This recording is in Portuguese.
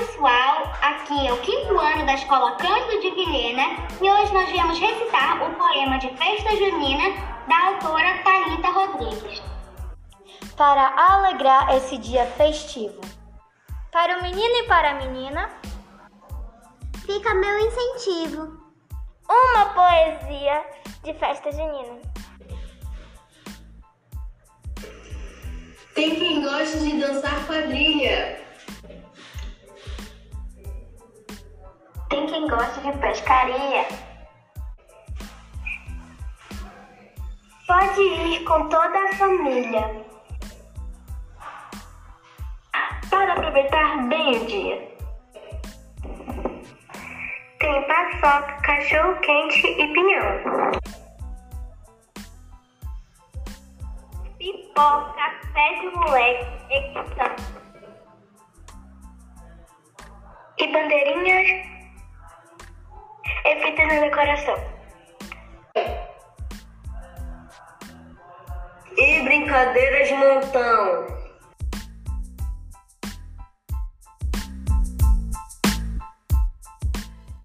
pessoal, aqui é o quinto ano da Escola Cândido de Vilhena e hoje nós viemos recitar o poema de festa junina da autora Talita Rodrigues. Para alegrar esse dia festivo. Para o menino e para a menina, fica meu incentivo. Uma poesia de festa junina. Tem quem goste de dançar quadrilha. Tem quem goste de pescaria. Pode ir com toda a família. Para aproveitar bem o dia. Tem paçoca, cachorro quente e pinhão. Pipoca, pé de moleque. E bandeirinhas na decoração. E brincadeiras de montão.